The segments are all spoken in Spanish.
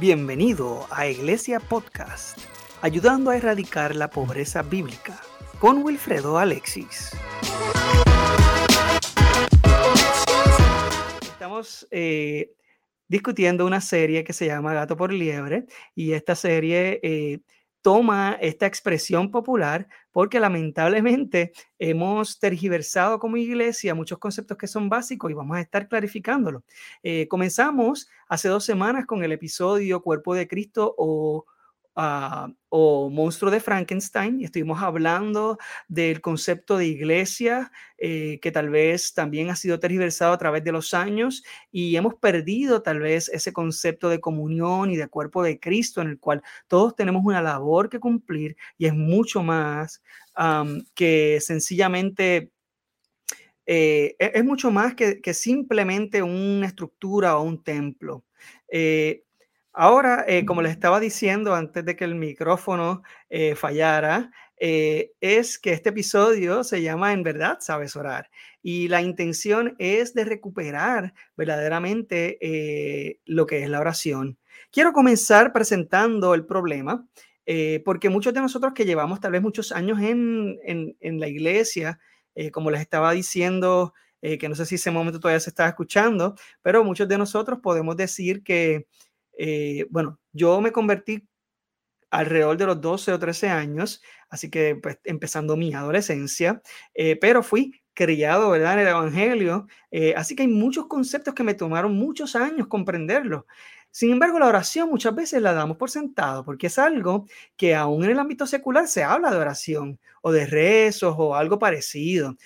Bienvenido a Iglesia Podcast, ayudando a erradicar la pobreza bíblica, con Wilfredo Alexis. Estamos eh, discutiendo una serie que se llama Gato por Liebre y esta serie eh, toma esta expresión popular porque lamentablemente hemos tergiversado como iglesia muchos conceptos que son básicos y vamos a estar clarificándolo. Eh, comenzamos hace dos semanas con el episodio Cuerpo de Cristo o Ah, o Monstruo de Frankenstein y estuvimos hablando del concepto de iglesia eh, que tal vez también ha sido tergiversado a través de los años y hemos perdido tal vez ese concepto de comunión y de cuerpo de Cristo en el cual todos tenemos una labor que cumplir y es mucho más que sencillamente eh, e-, es mucho más que, simplemente una estructura o un templo. Eh, Ahora, eh, como les estaba diciendo antes de que el micrófono eh, fallara, eh, es que este episodio se llama En verdad sabes orar y la intención es de recuperar verdaderamente lo que es la oración. Quiero comenzar presentando el problema porque muchos de nosotros que llevamos tal vez muchos años en, en la iglesia, como les estaba diciendo, que no sé si ese momento todavía se está escuchando, pero muchos de nosotros podemos decir que eh, bueno, yo me convertí alrededor de los 12 o 13 años, así que pues, empezando mi adolescencia, eh, pero fui criado, ¿verdad?, en el Evangelio, eh, así que hay muchos conceptos que me tomaron muchos años comprenderlos. Sin embargo, la oración muchas veces la damos por sentado, porque es algo que aún en el ámbito secular se habla de oración o de rezos o algo parecido.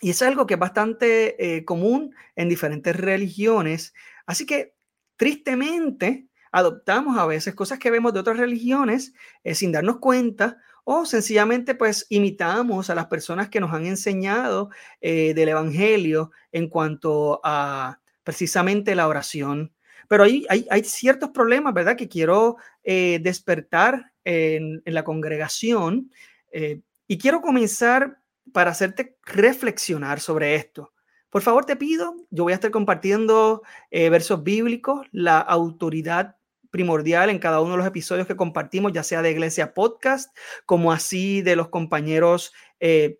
y es algo que es bastante común en diferentes religiones. Así que Tristemente, adoptamos a veces cosas que vemos de otras religiones eh, sin darnos cuenta o sencillamente pues imitamos a las personas que nos han enseñado eh, del Evangelio en cuanto a precisamente la oración. Pero hay, hay, ciertos problemas, ¿verdad? Que quiero eh, despertar en, en, la congregación y quiero comenzar para hacerte reflexionar sobre esto. Por favor, te pido, yo voy a estar compartiendo eh, versos bíblicos, la autoridad primordial en cada uno de los episodios que compartimos, ya sea de Iglesia Podcast, como así de los compañeros eh,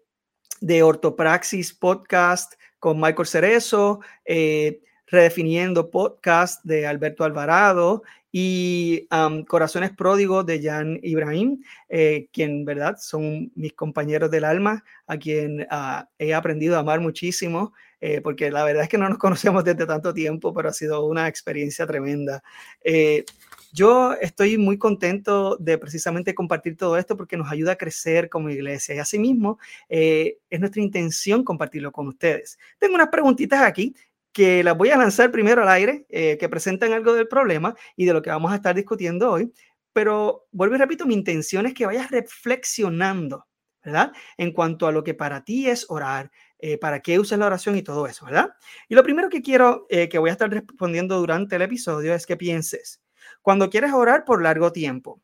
de Ortopraxis Podcast con Michael Cerezo, eh, Redefiniendo Podcast de Alberto Alvarado y Corazones Pródigos de Jan Ibrahim, eh, quien, ¿verdad? Son mis compañeros del alma, a quien ah, he aprendido a amar muchísimo, eh, porque la verdad es que no nos conocemos desde tanto tiempo, pero ha sido una experiencia tremenda. Eh, yo estoy muy contento de precisamente compartir todo esto porque nos ayuda a crecer como iglesia y asimismo es nuestra intención compartirlo con ustedes. Tengo unas preguntitas aquí que las voy a lanzar primero al aire, eh, que presentan algo del problema y de lo que vamos a estar discutiendo hoy. Pero vuelvo y repito, mi intención es que vayas reflexionando, ¿verdad? En cuanto a lo que para ti es orar, eh, para qué usas la oración y todo eso, ¿verdad? Y lo primero que quiero eh, que voy a estar respondiendo durante el episodio es que pienses, cuando quieres orar por largo tiempo,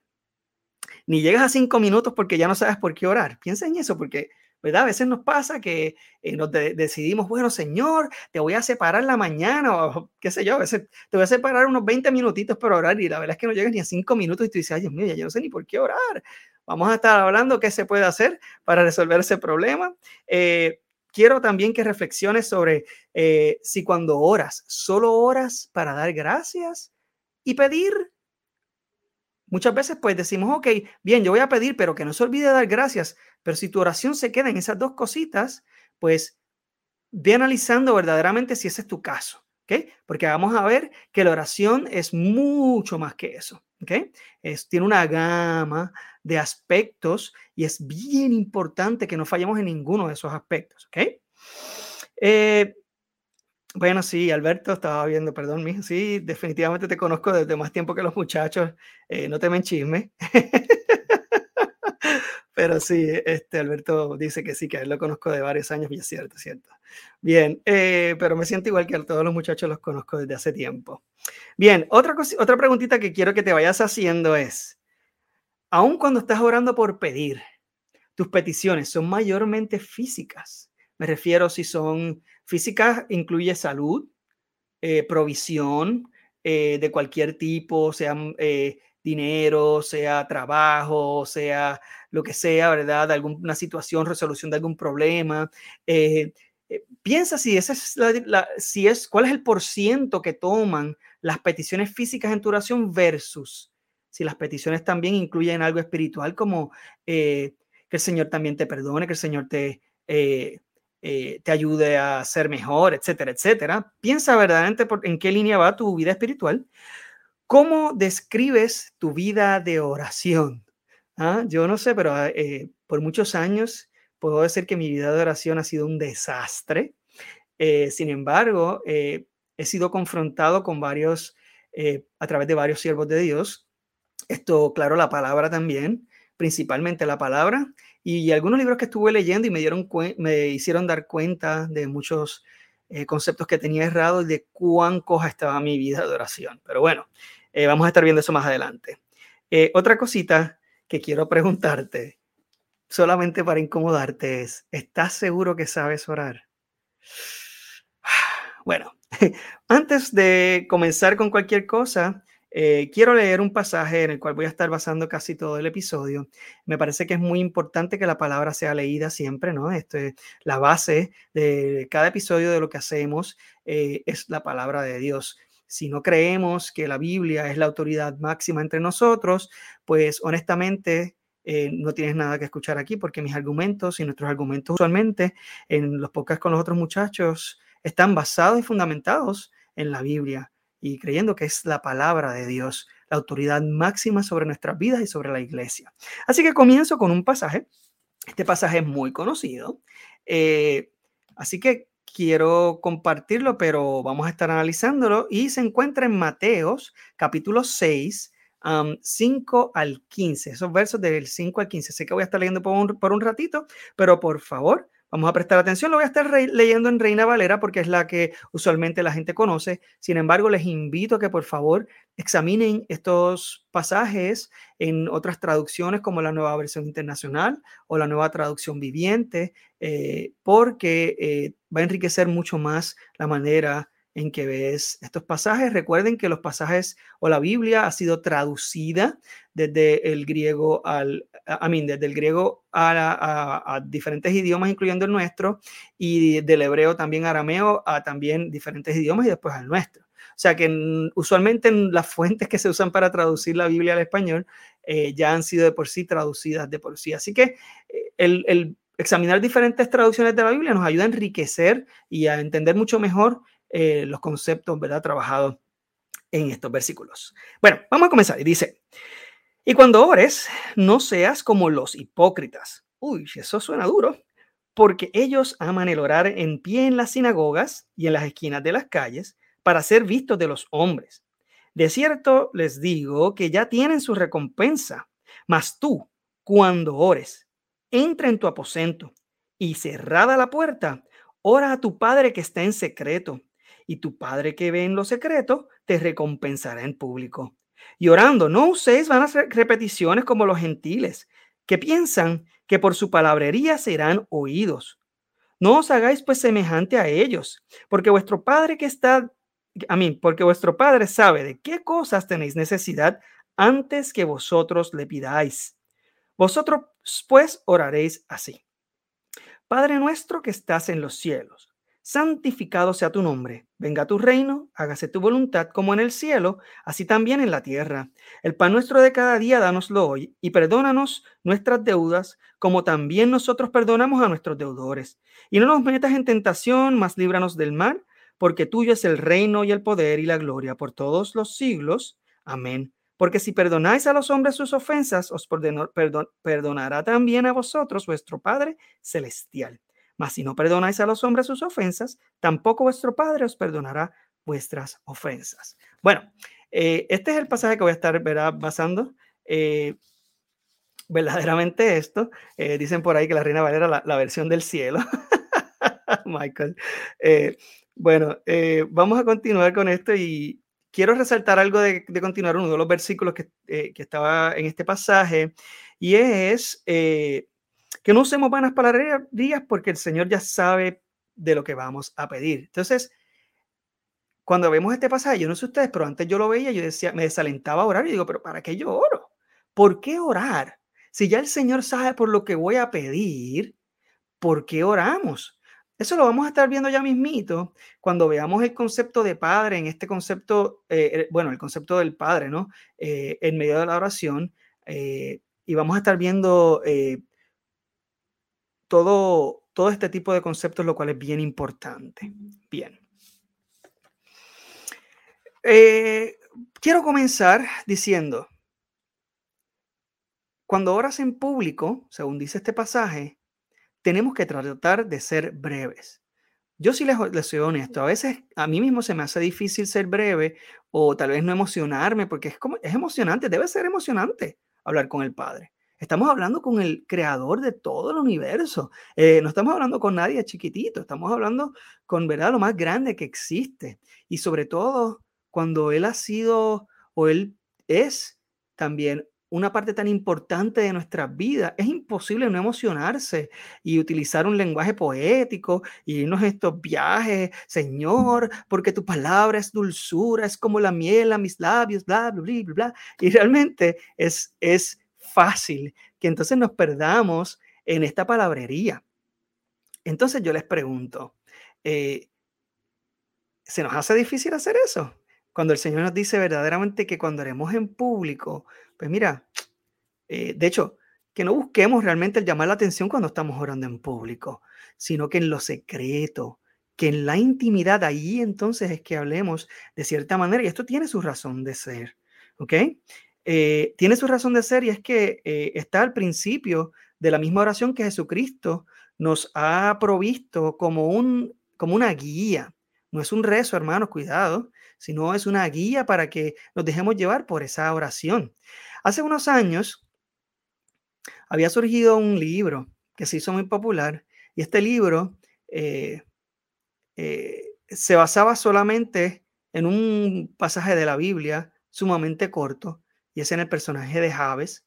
ni llegas a cinco minutos porque ya no sabes por qué orar. Piensa en eso, porque ¿verdad? A veces nos pasa que eh, nos decidimos, bueno, Señor, te voy a separar la mañana o qué sé yo, a veces te voy a separar unos 20 minutitos para orar y la verdad es que no llegas ni a 5 minutos y tú dices, ay Dios mío, ya yo no sé ni por qué orar. Vamos a estar hablando qué se puede hacer para resolver ese problema. Eh, quiero también que reflexiones sobre eh, si cuando oras, solo oras para dar gracias y pedir Muchas veces pues decimos, ok, bien, yo voy a pedir, pero que no se olvide dar gracias. Pero si tu oración se queda en esas dos cositas, pues ve analizando verdaderamente si ese es tu caso, ¿ok? Porque vamos a ver que la oración es mucho más que eso, ¿ok? Es, tiene una gama de aspectos y es bien importante que no fallemos en ninguno de esos aspectos, ¿ok? Eh, bueno, sí, Alberto, estaba viendo, perdón, mijo, sí, definitivamente te conozco desde más tiempo que los muchachos, eh, no temen chisme. Pero sí, este Alberto dice que sí, que él lo conozco de varios años y es cierto, es cierto. Bien, eh, pero me siento igual que a todos los muchachos los conozco desde hace tiempo. Bien, otra, otra preguntita que quiero que te vayas haciendo es, aun cuando estás orando por pedir, tus peticiones son mayormente físicas. Me refiero si son Física incluye salud, eh, provisión, de cualquier tipo, sea dinero, sea trabajo, sea lo que sea, ¿verdad? alguna situación, resolución de algún problema. piensa si esa es la, si es, cuál es el porciento que toman las peticiones físicas en tu oración versus si las peticiones también incluyen algo espiritual como que el Señor también te perdone, que el Señor te, eh, te ayude a ser mejor, etcétera, etcétera. Piensa verdaderamente en qué línea va tu vida espiritual. ¿Cómo describes tu vida de oración? ¿Ah? Yo no sé, pero eh, por muchos años puedo decir que mi vida de oración ha sido un desastre. Eh, sin embargo, he sido confrontado con varios, a través de varios siervos de Dios. Esto, claro, la palabra también, principalmente la palabra, y algunos libros que estuve leyendo y me, dieron me hicieron dar cuenta de muchos eh, conceptos que tenía errados y de cuán coja estaba mi vida de oración. Pero bueno, eh, vamos a estar viendo eso más adelante. Eh, otra cosita que quiero preguntarte, solamente para incomodarte, es, ¿estás seguro que sabes orar? Bueno, antes de comenzar con cualquier cosa, eh, quiero leer un pasaje en el cual voy a estar basando casi todo el episodio. Me parece que es muy importante que la palabra sea leída siempre, ¿no? Esto es la base de cada episodio de lo que hacemos eh, es la palabra de Dios. Si no creemos que la Biblia es la autoridad máxima entre nosotros, pues honestamente eh, no tienes nada que escuchar aquí porque mis argumentos y nuestros argumentos usualmente en los podcasts con los otros muchachos están basados y fundamentados en la Biblia y creyendo que es la palabra de Dios, la autoridad máxima sobre nuestras vidas y sobre la iglesia. Así que comienzo con un pasaje. Este pasaje es muy conocido. Eh, así que quiero compartirlo, pero vamos a estar analizándolo y se encuentra en Mateos capítulo 6, 5 al 15, esos versos del 5 al 15. Sé que voy a estar leyendo por un, por un ratito, pero por favor, Vamos a prestar atención, lo voy a estar leyendo en Reina Valera porque es la que usualmente la gente conoce. Sin embargo, les invito a que por favor examinen estos pasajes en otras traducciones como la nueva versión internacional o la nueva traducción viviente, eh, porque eh, va a enriquecer mucho más la manera en que ves estos pasajes. Recuerden que los pasajes o la Biblia ha sido traducida desde el griego al, a mí, desde el griego a, diferentes idiomas, incluyendo el nuestro, y del hebreo también arameo a también diferentes idiomas y después al nuestro. O sea que usualmente en las fuentes que se usan para traducir la Biblia al español eh, ya han sido de por sí traducidas de por sí. Así que eh, el, examinar diferentes traducciones de la Biblia nos ayuda a enriquecer y a entender mucho mejor eh, los conceptos, ¿verdad? Trabajados en estos versículos. Bueno, vamos a comenzar. Y dice, y cuando ores, no seas como los hipócritas. Uy, eso suena duro, porque ellos aman el orar en pie en las sinagogas y en las esquinas de las calles para ser vistos de los hombres. De cierto les digo que ya tienen su recompensa, mas tú, cuando ores, entra en tu aposento y cerrada la puerta, ora a tu Padre que está en secreto, y tu Padre que ve en lo secreto te recompensará en público. Y orando, no uséis vanas repeticiones como los gentiles, que piensan que por su palabrería serán oídos. No os hagáis pues semejante a ellos, porque vuestro Padre que está, a mí, porque vuestro Padre sabe de qué cosas tenéis necesidad antes que vosotros le pidáis. Vosotros pues oraréis así. Padre nuestro que estás en los cielos santificado sea tu nombre, venga tu reino, hágase tu voluntad como en el cielo, así también en la tierra. El pan nuestro de cada día, dánoslo hoy, y perdónanos nuestras deudas, como también nosotros perdonamos a nuestros deudores. Y no nos metas en tentación, mas líbranos del mal, porque tuyo es el reino y el poder y la gloria por todos los siglos. Amén. Porque si perdonáis a los hombres sus ofensas, os perdonará también a vosotros vuestro Padre Celestial. Mas si no perdonáis a los hombres sus ofensas, tampoco vuestro Padre os perdonará vuestras ofensas. Bueno, eh, este es el pasaje que voy a estar basando. Eh, verdaderamente esto. Eh, dicen por ahí que la Reina Valera la, versión del cielo. Michael. bueno, vamos a continuar con esto y quiero resaltar algo de, continuar uno de los versículos que, estaba en este pasaje y es que no usemos vanas palabras porque el Señor ya sabe de lo que vamos a pedir. Entonces, cuando vemos este pasaje, yo no sé ustedes, pero antes yo lo veía, yo decía, me desalentaba a orar y digo, pero ¿para qué yo oro? ¿Por qué orar? Si ya el Señor sabe por lo que voy a pedir, ¿por qué oramos? Eso lo vamos a estar viendo ya mismito cuando veamos el concepto de padre en este concepto, eh, eh, bueno, el concepto del padre, ¿no? Eh, en medio de la oración. y vamos a estar viendo todo, todo este tipo de conceptos, lo cual es bien importante. Bien. quiero comenzar diciendo, cuando oras en público, según dice este pasaje, tenemos que tratar de ser breves. Yo sí les, soy honesto, a veces a mí mismo se me hace difícil ser breve o tal vez no emocionarme porque es, como, es emocionante, debe ser emocionante hablar con el Padre. Estamos hablando con el creador de todo el universo. Eh, no estamos hablando con nadie chiquitito, estamos hablando con, ¿verdad?, lo más grande que existe. Y sobre todo cuando Él ha sido o Él es también una parte tan importante de nuestra vida, es imposible no emocionarse y utilizar un lenguaje poético y irnos estos viajes, Señor, porque tu palabra es dulzura, es como la miel a mis labios, bla, bla, bla, bla. Y realmente es, es fácil que entonces nos perdamos en esta palabrería. Entonces yo les pregunto, eh, ¿se nos hace difícil hacer eso? Cuando el Señor nos dice verdaderamente que cuando haremos en público, pues mira, eh, de hecho, que no busquemos realmente el llamar la atención cuando estamos orando en público, sino que en lo secreto, que en la intimidad, ahí entonces es que hablemos de cierta manera, y esto tiene su razón de ser, ¿ok? Eh, tiene su razón de ser y es que eh, está al principio de la misma oración que Jesucristo nos ha provisto como, un, como una guía. No es un rezo, hermanos, cuidado, sino es una guía para que nos dejemos llevar por esa oración. Hace unos años había surgido un libro que se hizo muy popular y este libro eh, se basaba solamente en un pasaje de la Biblia sumamente corto y es en el personaje de Javes,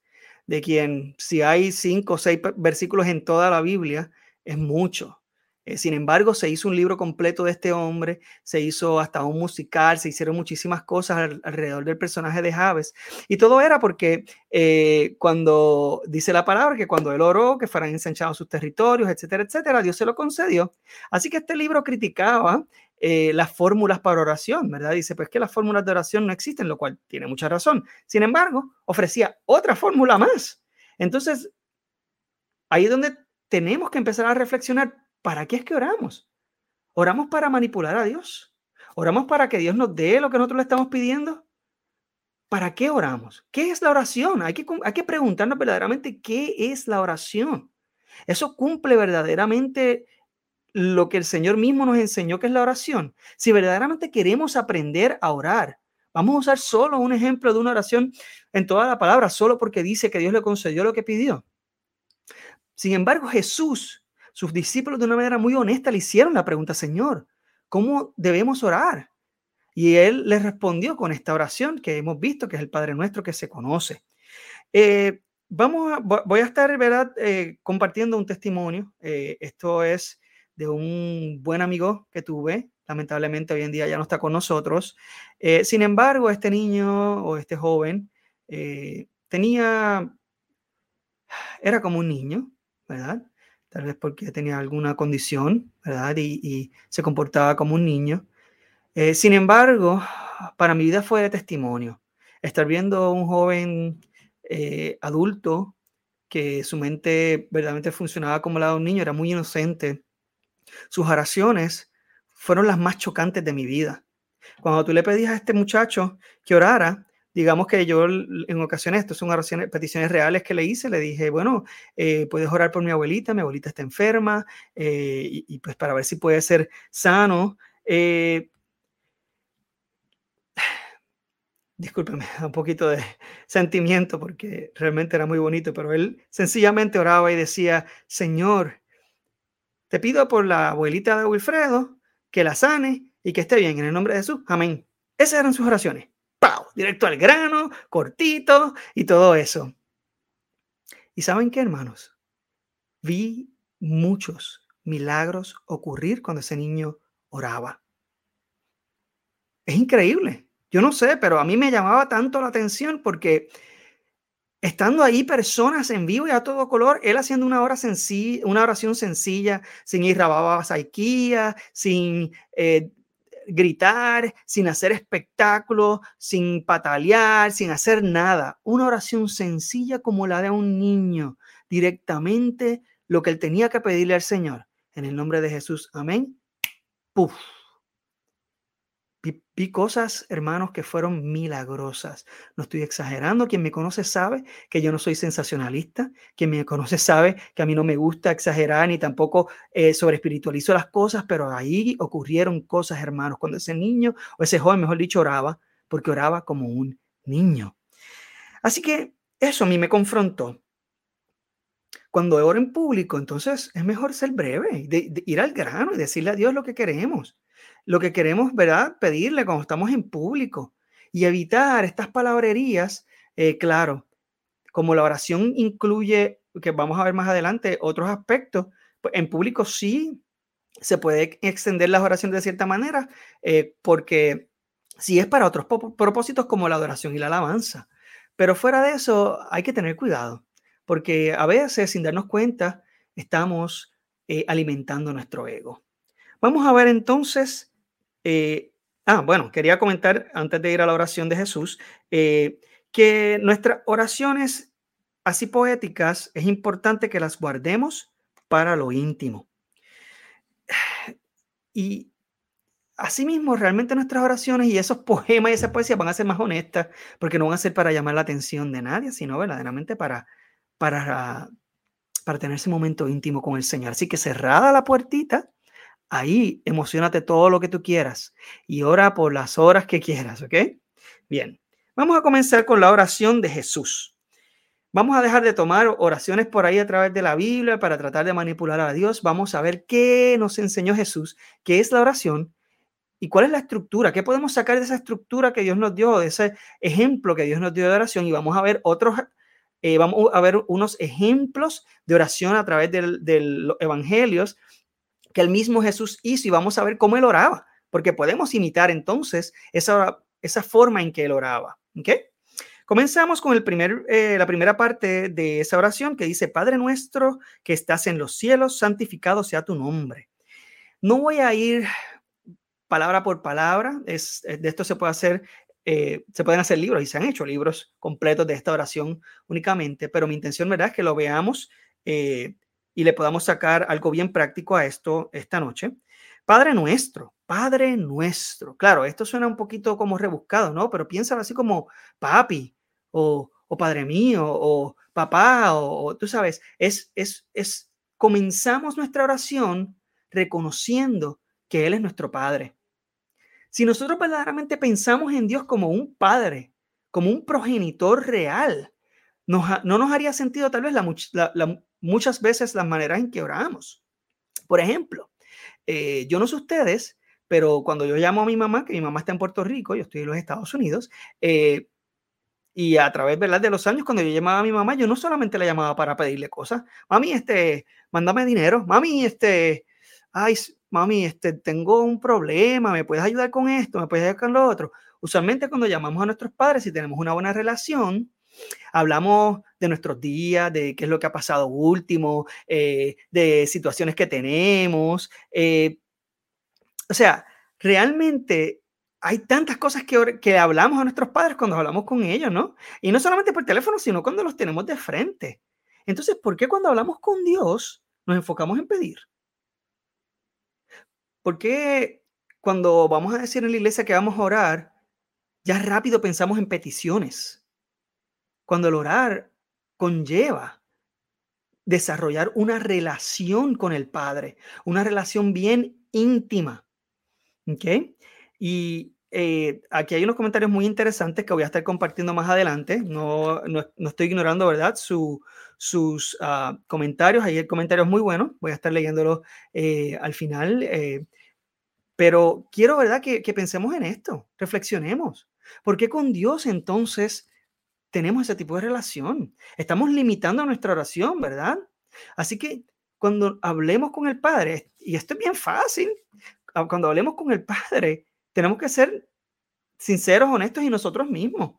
de quien si hay cinco o seis versículos en toda la Biblia, es mucho. Eh, sin embargo, se hizo un libro completo de este hombre, se hizo hasta un musical, se hicieron muchísimas cosas alrededor del personaje de Javes. Y todo era porque eh, cuando dice la palabra que cuando él oró, que fueran ensanchados sus territorios, etcétera, etcétera, Dios se lo concedió. Así que este libro criticaba eh, las fórmulas para oración, ¿verdad? Dice, pues que las fórmulas de oración no existen, lo cual tiene mucha razón. Sin embargo, ofrecía otra fórmula más. Entonces, ahí es donde tenemos que empezar a reflexionar ¿Para qué es que oramos? ¿Oramos para manipular a Dios? ¿Oramos para que Dios nos dé lo que nosotros le estamos pidiendo? ¿Para qué oramos? ¿Qué es la oración? Hay que, hay que preguntarnos verdaderamente qué es la oración. Eso cumple verdaderamente lo que el Señor mismo nos enseñó que es la oración. Si verdaderamente queremos aprender a orar, vamos a usar solo un ejemplo de una oración en toda la palabra, solo porque dice que Dios le concedió lo que pidió. Sin embargo, Jesús sus discípulos de una manera muy honesta le hicieron la pregunta, Señor, ¿cómo debemos orar? Y él les respondió con esta oración que hemos visto, que es el Padre Nuestro que se conoce. Eh, vamos a, voy a estar, ¿verdad?, eh, compartiendo un testimonio. Eh, esto es de un buen amigo que tuve. Lamentablemente hoy en día ya no está con nosotros. sin embargo, este niño o este joven tenía, era como un niño, ¿verdad? Tal vez porque tenía alguna condición, ¿verdad? Y, se comportaba como un niño. Eh, sin embargo, para mi vida fue de testimonio. Estar viendo un joven eh, adulto que su mente verdaderamente funcionaba como la de un niño, era muy inocente. Sus oraciones fueron las más chocantes de mi vida. Cuando tú le pedías a este muchacho que orara, digamos que yo en ocasiones, esto son peticiones reales que le hice, le dije, bueno, eh, puedes orar por mi abuelita, mi abuelita está enferma, eh, y, pues para ver si puede ser sano. Eh, discúlpeme, un poquito de sentimiento porque realmente era muy bonito, pero él sencillamente oraba y decía, Señor, te pido por la abuelita de Wilfredo que la sane y que esté bien en el nombre de Jesús. Amén. Esas eran sus oraciones directo al grano, cortito y todo eso. ¿Y saben qué, hermanos? Vi muchos milagros ocurrir cuando ese niño oraba. es increíble. Yo no sé, pero a mí me llamaba tanto la atención porque estando ahí personas en vivo y a todo color, él haciendo una, oración sencilla, sin ir a saiquía, sin eh, gritar, sin hacer espectáculo, sin patalear, sin hacer nada. Una oración sencilla como la de un niño, directamente lo que él tenía que pedirle al Señor. En el nombre de Jesús, amén. Puf. Vi, cosas, hermanos, que fueron milagrosas. No estoy exagerando. Quien me conoce sabe que yo no soy sensacionalista. Quien me conoce sabe que a mí no me gusta exagerar ni tampoco eh, sobre espiritualizo las cosas, pero ahí ocurrieron cosas, hermanos, cuando ese niño o ese joven, mejor dicho, oraba, porque oraba como un niño. Así que eso a mí me confrontó. Cuando oro en público, entonces es mejor ser breve, de, ir al grano y decirle a Dios lo que queremos. Lo que queremos, ¿verdad? Pedirle cuando estamos en público y evitar estas palabrerías, eh, claro, como la oración incluye, que vamos a ver más adelante, otros aspectos, pues en público sí se puede extender las oraciones de cierta manera, eh, porque sí es para otros propósitos como la adoración y la alabanza. Pero fuera de eso, hay que tener cuidado porque a veces sin darnos cuenta estamos eh, alimentando nuestro ego. Vamos a ver entonces, eh, ah, bueno, quería comentar antes de ir a la oración de Jesús, eh, que nuestras oraciones así poéticas es importante que las guardemos para lo íntimo. Y asimismo, realmente nuestras oraciones y esos poemas y esas poesías van a ser más honestas, porque no van a ser para llamar la atención de nadie, sino verdaderamente para para, para tener ese momento íntimo con el Señor. Así que cerrada la puertita, ahí emocionate todo lo que tú quieras y ora por las horas que quieras, ¿ok? Bien, vamos a comenzar con la oración de Jesús. Vamos a dejar de tomar oraciones por ahí a través de la Biblia para tratar de manipular a Dios. Vamos a ver qué nos enseñó Jesús, qué es la oración y cuál es la estructura, qué podemos sacar de esa estructura que Dios nos dio, de ese ejemplo que Dios nos dio de oración y vamos a ver otros eh, vamos a ver unos ejemplos de oración a través de los evangelios que el mismo Jesús hizo y vamos a ver cómo él oraba, porque podemos imitar entonces esa, esa forma en que él oraba. ¿okay? Comenzamos con el primer, eh, la primera parte de esa oración que dice, Padre nuestro que estás en los cielos, santificado sea tu nombre. No voy a ir palabra por palabra, es, de esto se puede hacer eh, se pueden hacer libros y se han hecho libros completos de esta oración únicamente, pero mi intención, ¿verdad?, es que lo veamos eh, y le podamos sacar algo bien práctico a esto esta noche. Padre nuestro, Padre nuestro. Claro, esto suena un poquito como rebuscado, ¿no? Pero piénsalo así como papi o, o Padre mío o papá o, tú sabes, es, es, es, comenzamos nuestra oración reconociendo que Él es nuestro Padre si nosotros verdaderamente pensamos en Dios como un padre, como un progenitor real, no nos haría sentido tal vez muchas veces las maneras en que oramos. Por ejemplo, eh, yo no sé ustedes, pero cuando yo llamo a mi mamá, que mi mamá está en Puerto Rico, yo estoy en los Estados Unidos, eh, y a través ¿verdad? de los años, cuando yo llamaba a mi mamá, yo no solamente la llamaba para pedirle cosas, mami, este, mándame dinero, mami, este, ay, mami, este, tengo un problema, ¿me puedes ayudar con esto? ¿Me puedes ayudar con lo otro? Usualmente cuando llamamos a nuestros padres y tenemos una buena relación, hablamos de nuestros días, de qué es lo que ha pasado último, eh, de situaciones que tenemos. Eh, o sea, realmente hay tantas cosas que, que hablamos a nuestros padres cuando hablamos con ellos, ¿no? Y no solamente por teléfono, sino cuando los tenemos de frente. Entonces, ¿por qué cuando hablamos con Dios nos enfocamos en pedir? ¿Por qué cuando vamos a decir en la iglesia que vamos a orar, ya rápido pensamos en peticiones? Cuando el orar conlleva desarrollar una relación con el Padre, una relación bien íntima. ¿Ok? Y eh, aquí hay unos comentarios muy interesantes que voy a estar compartiendo más adelante. No, no, estoy ignorando, ¿verdad? sus uh, comentarios. Ahí el comentario es muy bueno. Voy a estar leyéndolo eh, al final. Eh, pero quiero, ¿verdad? Que, que pensemos en esto, reflexionemos. ¿Por qué con Dios entonces tenemos ese tipo de relación? Estamos limitando nuestra oración, ¿verdad? Así que cuando hablemos con el Padre, y esto es bien fácil, cuando hablemos con el Padre, tenemos que ser sinceros, honestos y nosotros mismos.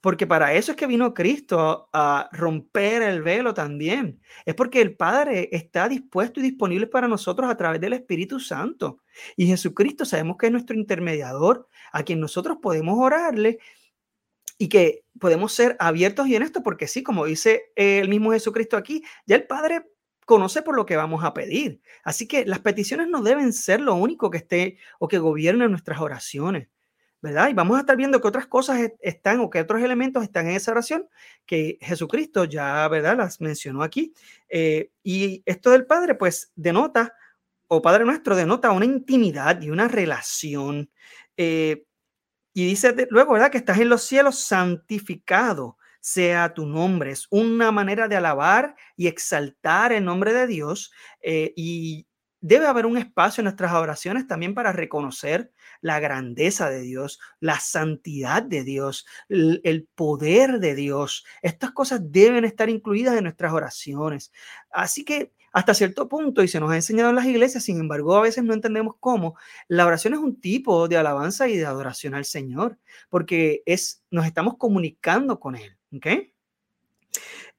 Porque para eso es que vino Cristo a romper el velo también. Es porque el Padre está dispuesto y disponible para nosotros a través del Espíritu Santo. Y Jesucristo sabemos que es nuestro intermediador, a quien nosotros podemos orarle y que podemos ser abiertos y honestos, porque sí, como dice el mismo Jesucristo aquí, ya el Padre conoce por lo que vamos a pedir. Así que las peticiones no deben ser lo único que esté o que gobierne nuestras oraciones. ¿verdad? Y vamos a estar viendo que otras cosas están o que otros elementos están en esa oración que Jesucristo ya, ¿verdad? Las mencionó aquí. Eh, y esto del Padre, pues, denota, o Padre nuestro, denota una intimidad y una relación. Eh, y dice luego, ¿verdad? Que estás en los cielos santificado sea tu nombre. Es una manera de alabar y exaltar el nombre de Dios eh, y debe haber un espacio en nuestras oraciones también para reconocer la grandeza de Dios, la santidad de Dios, el, poder de Dios. Estas cosas deben estar incluidas en nuestras oraciones. Así que hasta cierto punto, y se nos ha enseñado en las iglesias, sin embargo, a veces no entendemos cómo, la oración es un tipo de alabanza y de adoración al Señor, porque es, nos estamos comunicando con Él. ¿ok?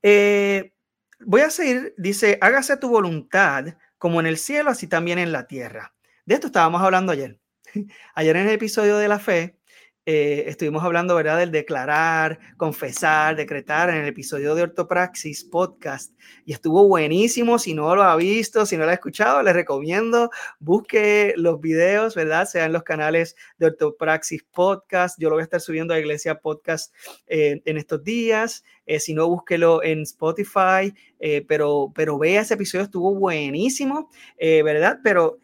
Eh, voy a seguir, dice, hágase tu voluntad como en el cielo, así también en la tierra. De esto estábamos hablando ayer. Ayer en el episodio de la fe eh, estuvimos hablando, ¿verdad?, del declarar, confesar, decretar en el episodio de Ortopraxis podcast y estuvo buenísimo. Si no lo ha visto, si no lo ha escuchado, les recomiendo busque los videos, ¿verdad?, sean los canales de Ortopraxis podcast. Yo lo voy a estar subiendo a Iglesia Podcast eh, en estos días. Eh, si no, búsquelo en Spotify, pero, pero vea ese episodio, estuvo buenísimo, ¿verdad? Pero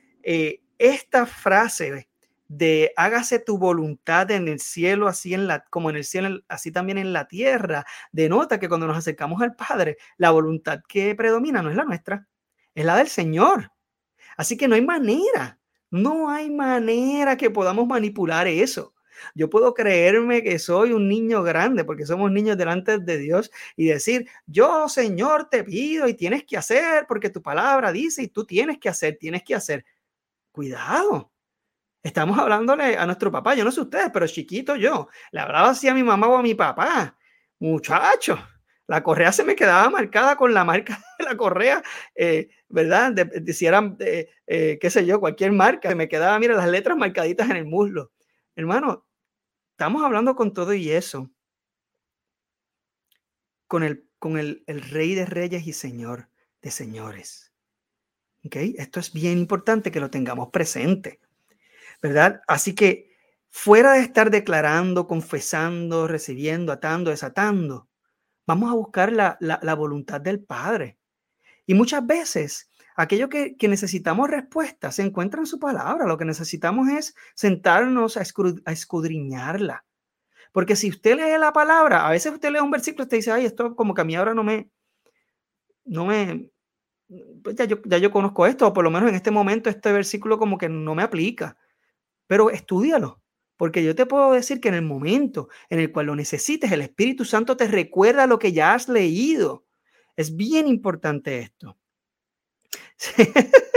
esta frase, de hágase tu voluntad en el cielo, así en la, como en el cielo, así también en la tierra, denota que cuando nos acercamos al Padre, la voluntad que predomina no es la nuestra, es la del Señor. Así que no hay manera, no hay manera que podamos manipular eso. Yo puedo creerme que soy un niño grande porque somos niños delante de Dios y decir, yo Señor te pido y tienes que hacer porque tu palabra dice y tú tienes que hacer, tienes que hacer. Cuidado, Estamos hablándole a nuestro papá, yo no sé ustedes, pero chiquito yo, le hablaba así a mi mamá o a mi papá, muchacho, la correa se me quedaba marcada con la marca de la correa, eh, ¿verdad? De, si eran, eh, qué sé yo, cualquier marca, se me quedaba, mira, las letras marcaditas en el muslo. Hermano, estamos hablando con todo y eso, con el, con el rey de reyes y señor de señores. ¿Ok? Esto es bien importante que lo tengamos presente. ¿Verdad? Así que fuera de estar declarando, confesando, recibiendo, atando, desatando, vamos a buscar la, voluntad del Padre. Y muchas veces aquello que, necesitamos respuesta se encuentra en su palabra. Lo que necesitamos es sentarnos a, escudriñarla. Porque si usted lee la palabra, a veces usted lee un versículo y usted dice, ay, esto como que a mí ahora no me, no me, pues ya yo, ya yo conozco esto, o por lo menos en este momento este versículo como que no me aplica pero estudialo, porque yo te puedo decir que en el momento en el cual lo necesites, el Espíritu Santo te recuerda lo que ya has leído. Es bien importante esto. Sí.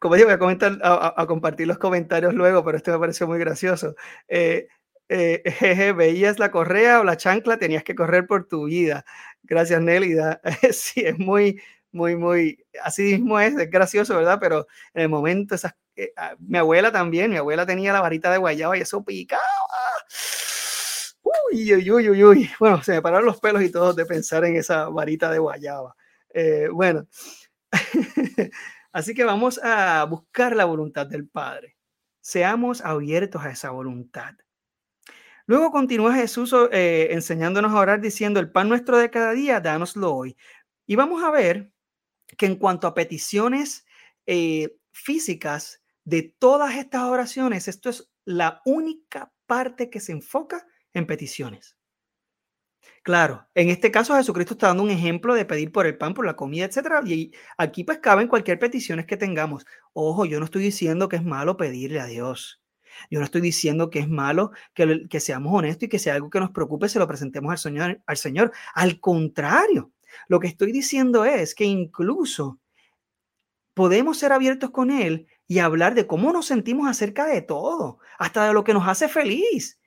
como digo, voy a, comentar, a, compartir los comentarios luego, pero esto me pareció muy gracioso. Eh, eh, jeje, veías la correa o la chancla, tenías que correr por tu vida. Gracias, Nélida. sí, es muy, muy, muy, así mismo es, es gracioso, ¿verdad? Pero en el momento esas eh, ah, mi abuela también, mi abuela tenía la varita de guayaba y eso picaba. Uy, uy, uy, uy, uy. Bueno, se me pararon los pelos y todo de pensar en esa varita de guayaba. Eh, bueno, así que vamos a buscar la voluntad del Padre. Seamos abiertos a esa voluntad. Luego continúa Jesús eh, enseñándonos a orar diciendo, el pan nuestro de cada día, dánoslo hoy. Y vamos a ver que en cuanto a peticiones físicas, de todas estas oraciones, esto es la única parte que se enfoca en peticiones. Claro, en este caso Jesucristo está dando un ejemplo de pedir por el pan, por la comida, etc. Y aquí pues caben cualquier peticiones que tengamos. Ojo, yo no estoy diciendo que es malo pedirle a Dios. Yo no estoy diciendo que es malo que, que seamos honestos y que sea algo que nos preocupe se lo presentemos al Señor, al Señor. Al contrario, lo que estoy diciendo es que incluso podemos ser abiertos con Él y hablar de cómo nos sentimos acerca de todo, hasta de lo que nos hace feliz.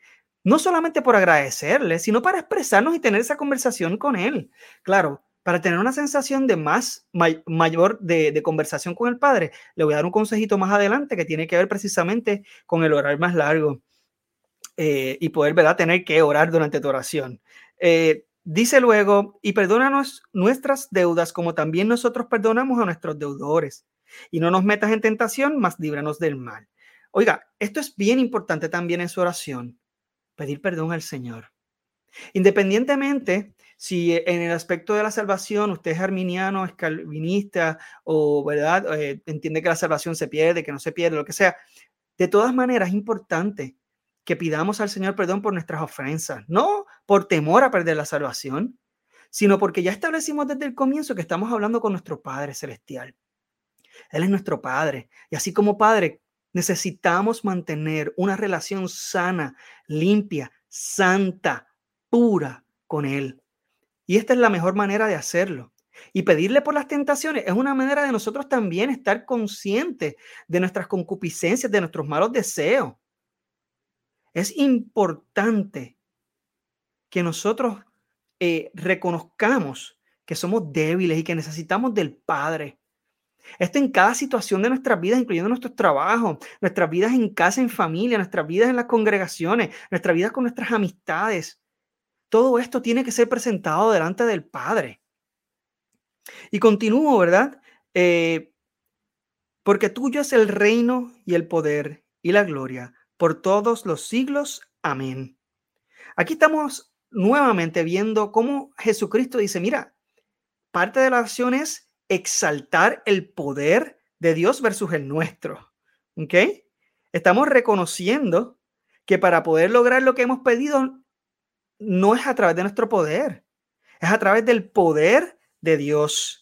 No solamente por agradecerle, sino para expresarnos y tener esa conversación con él. Claro, para tener una sensación de más mayor de, conversación con el Padre, le voy a dar un consejito más adelante que tiene que ver precisamente con el orar más largo eh, y poder, ¿verdad?, tener que orar durante tu oración. Eh, dice luego, y perdónanos nuestras deudas como también nosotros perdonamos a nuestros deudores y no nos metas en tentación, mas líbranos del mal. Oiga, esto es bien importante también en su oración, pedir perdón al Señor. Independientemente si en el aspecto de la salvación usted es arminiano, es calvinista o, ¿verdad? Eh, entiende que la salvación se pierde, que no se pierde, lo que sea. De todas maneras, es importante que pidamos al Señor perdón por nuestras ofensas, no por temor a perder la salvación, sino porque ya establecimos desde el comienzo que estamos hablando con nuestro Padre Celestial. Él es nuestro Padre. Y así como Padre, necesitamos mantener una relación sana, limpia, santa, pura con Él. Y esta es la mejor manera de hacerlo. Y pedirle por las tentaciones es una manera de nosotros también estar conscientes de nuestras concupiscencias, de nuestros malos deseos. Es importante que nosotros eh, reconozcamos que somos débiles y que necesitamos del Padre. Esto en cada situación de nuestras vidas, incluyendo nuestros trabajos, nuestras vidas en casa, en familia, nuestras vidas en las congregaciones, nuestras vidas con nuestras amistades. Todo esto tiene que ser presentado delante del Padre. Y continúo, ¿verdad? Eh, porque tuyo es el reino y el poder y la gloria por todos los siglos. Amén. Aquí estamos nuevamente viendo cómo Jesucristo dice, mira, parte de la acción es exaltar el poder de Dios versus el nuestro. ¿Ok? Estamos reconociendo que para poder lograr lo que hemos pedido no es a través de nuestro poder, es a través del poder de Dios.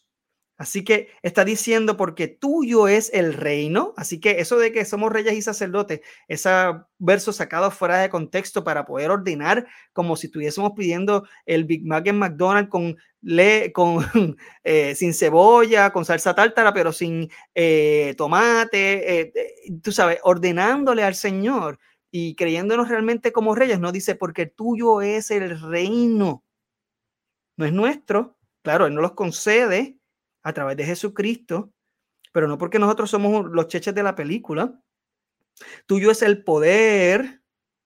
Así que está diciendo, porque tuyo es el reino. Así que eso de que somos reyes y sacerdotes, ese verso sacado fuera de contexto para poder ordenar como si estuviésemos pidiendo el Big Mac en McDonald's con, le, eh, sin cebolla, con salsa tártara, pero sin eh, tomate. Eh, tú sabes, ordenándole al Señor y creyéndonos realmente como reyes, no dice, porque tuyo es el reino. No es nuestro. Claro, Él no los concede a través de Jesucristo, pero no porque nosotros somos los cheches de la película. Tuyo es el poder,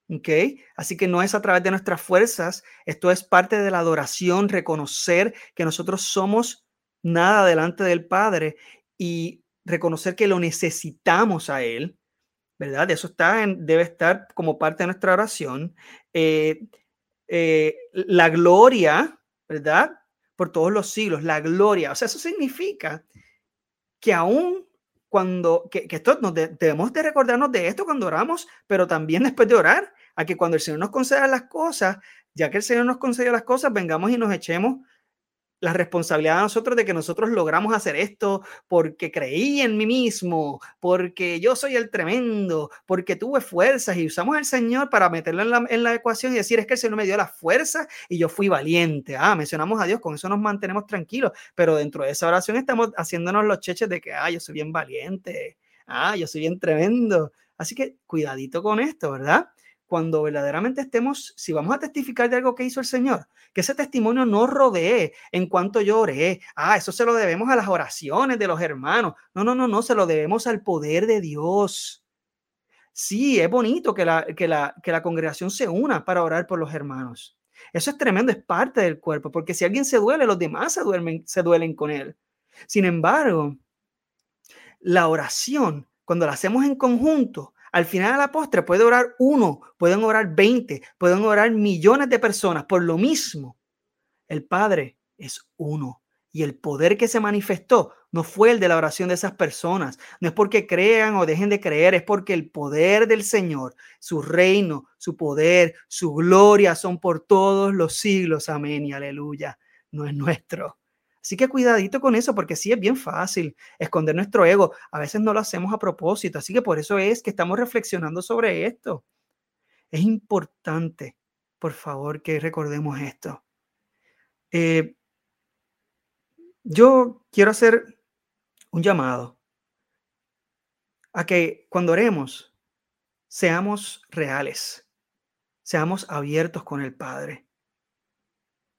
¿ok? Así que no es a través de nuestras fuerzas, esto es parte de la adoración, reconocer que nosotros somos nada delante del Padre y reconocer que lo necesitamos a Él, ¿verdad? Eso está en, debe estar como parte de nuestra oración. Eh, eh, la gloria, ¿verdad? Por todos los siglos, la gloria. O sea, eso significa que aún cuando, que, esto nos debemos de recordarnos de esto cuando oramos, pero también después de orar, a que cuando el Señor nos conceda las cosas, ya que el Señor nos concedió las cosas, vengamos y nos echemos la responsabilidad de nosotros de que nosotros logramos hacer esto porque creí en mí mismo, porque yo soy el tremendo, porque tuve fuerzas y usamos al Señor para meterlo en la, en la ecuación y decir es que el Señor me dio la fuerza y yo fui valiente. Ah, mencionamos a Dios, con eso nos mantenemos tranquilos, pero dentro de esa oración estamos haciéndonos los cheches de que, ah, yo soy bien valiente, ah, yo soy bien tremendo. Así que cuidadito con esto, ¿verdad? Cuando verdaderamente estemos, si vamos a testificar de algo que hizo el Señor, que ese testimonio no rodee en cuanto yo oré. Ah, eso se lo debemos a las oraciones de los hermanos. No, no, no, no, se lo debemos al poder de Dios. Sí, es bonito que la, que la, que la congregación se una para orar por los hermanos. Eso es tremendo, es parte del cuerpo, porque si alguien se duele, los demás se, duermen, se duelen con él. Sin embargo, la oración, cuando la hacemos en conjunto, al final de la postre puede orar uno, pueden orar veinte, pueden orar millones de personas por lo mismo. El Padre es uno. Y el poder que se manifestó no fue el de la oración de esas personas. No es porque crean o dejen de creer, es porque el poder del Señor, su reino, su poder, su gloria son por todos los siglos. Amén y aleluya. No es nuestro. Así que cuidadito con eso, porque sí es bien fácil esconder nuestro ego. A veces no lo hacemos a propósito. Así que por eso es que estamos reflexionando sobre esto. Es importante, por favor, que recordemos esto. Eh, yo quiero hacer un llamado a que cuando oremos seamos reales, seamos abiertos con el Padre.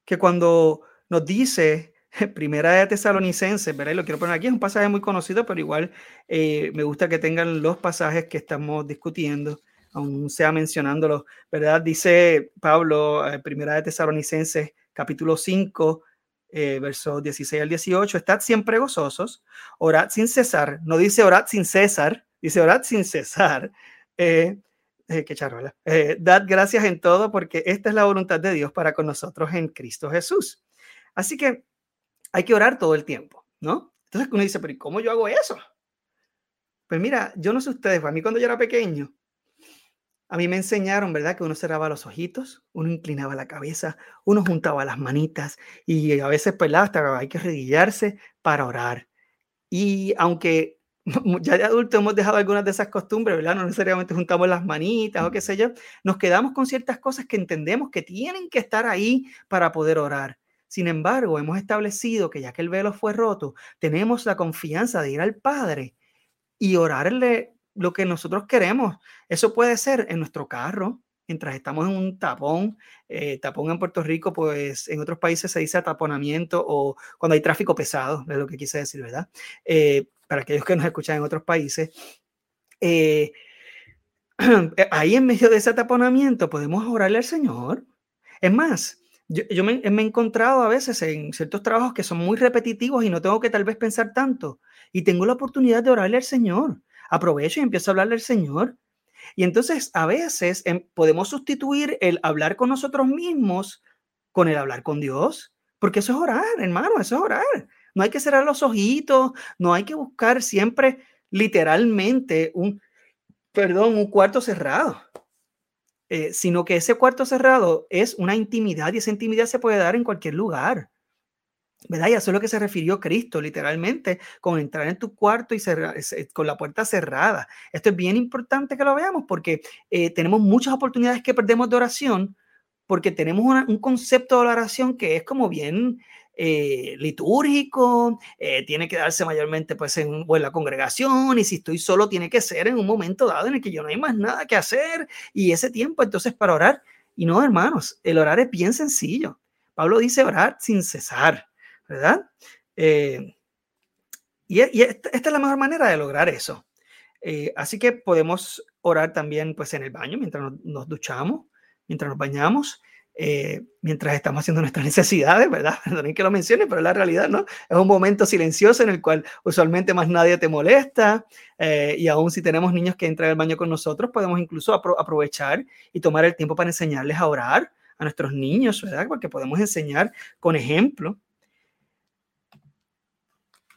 Que cuando nos dice Primera de Tesalonicenses, ¿verdad? lo quiero poner aquí, es un pasaje muy conocido, pero igual eh, me gusta que tengan los pasajes que estamos discutiendo, aún sea mencionándolos, ¿verdad? Dice Pablo, eh, Primera de Tesalonicenses, capítulo 5, eh, versos 16 al 18, estad siempre gozosos, orad sin cesar, no dice orad sin cesar, dice orad sin cesar. Eh, eh qué charrola. dad gracias en todo porque esta es la voluntad de Dios para con nosotros en Cristo Jesús. Así que hay que orar todo el tiempo, ¿no? Entonces uno dice, pero ¿y cómo yo hago eso? Pues mira, yo no sé ustedes, para mí cuando yo era pequeño, a mí me enseñaron, ¿verdad? Que uno cerraba los ojitos, uno inclinaba la cabeza, uno juntaba las manitas y a veces, pues, hasta hay que redillarse para orar. Y aunque ya de adulto hemos dejado algunas de esas costumbres, ¿verdad? No necesariamente juntamos las manitas o qué sé yo, nos quedamos con ciertas cosas que entendemos que tienen que estar ahí para poder orar. Sin embargo, hemos establecido que ya que el velo fue roto, tenemos la confianza de ir al Padre y orarle lo que nosotros queremos. Eso puede ser en nuestro carro, mientras estamos en un tapón, eh, tapón en Puerto Rico, pues en otros países se dice taponamiento o cuando hay tráfico pesado, es lo que quise decir, ¿verdad? Eh, para aquellos que nos escuchan en otros países. Eh, ahí en medio de ese taponamiento podemos orarle al Señor. Es más, yo, me, he encontrado a veces en ciertos trabajos que son muy repetitivos y no tengo que tal vez pensar tanto. Y tengo la oportunidad de orarle al Señor. Aprovecho y empiezo a hablarle al Señor. Y entonces a veces em, podemos sustituir el hablar con nosotros mismos con el hablar con Dios. Porque eso es orar, hermano, eso es orar. No hay que cerrar los ojitos, no hay que buscar siempre literalmente un, perdón, un cuarto cerrado. Eh, sino que ese cuarto cerrado es una intimidad y esa intimidad se puede dar en cualquier lugar. ¿Verdad? Y eso es lo que se refirió Cristo, literalmente, con entrar en tu cuarto y cerrar, con la puerta cerrada. Esto es bien importante que lo veamos porque eh, tenemos muchas oportunidades que perdemos de oración porque tenemos un concepto de la oración que es como bien eh, litúrgico, eh, tiene que darse mayormente pues en, la congregación y si estoy solo tiene que ser en un momento dado en el que yo no hay más nada que hacer y ese tiempo entonces para orar. Y no, hermanos, el orar es bien sencillo. Pablo dice orar sin cesar, ¿verdad? Eh, y, esta, es la mejor manera de lograr eso. así que podemos orar también pues en el baño mientras nos duchamos, mientras nos bañamos. Eh, mientras estamos haciendo nuestras necesidades, ¿verdad? Perdonen que lo mencione, pero la realidad, ¿no? Es un momento silencioso en el cual usualmente más nadie te molesta eh, y aún si tenemos niños que entran al baño con nosotros, podemos incluso aprovechar y tomar el tiempo para enseñarles a orar a nuestros niños, ¿verdad? Porque podemos enseñar con ejemplo.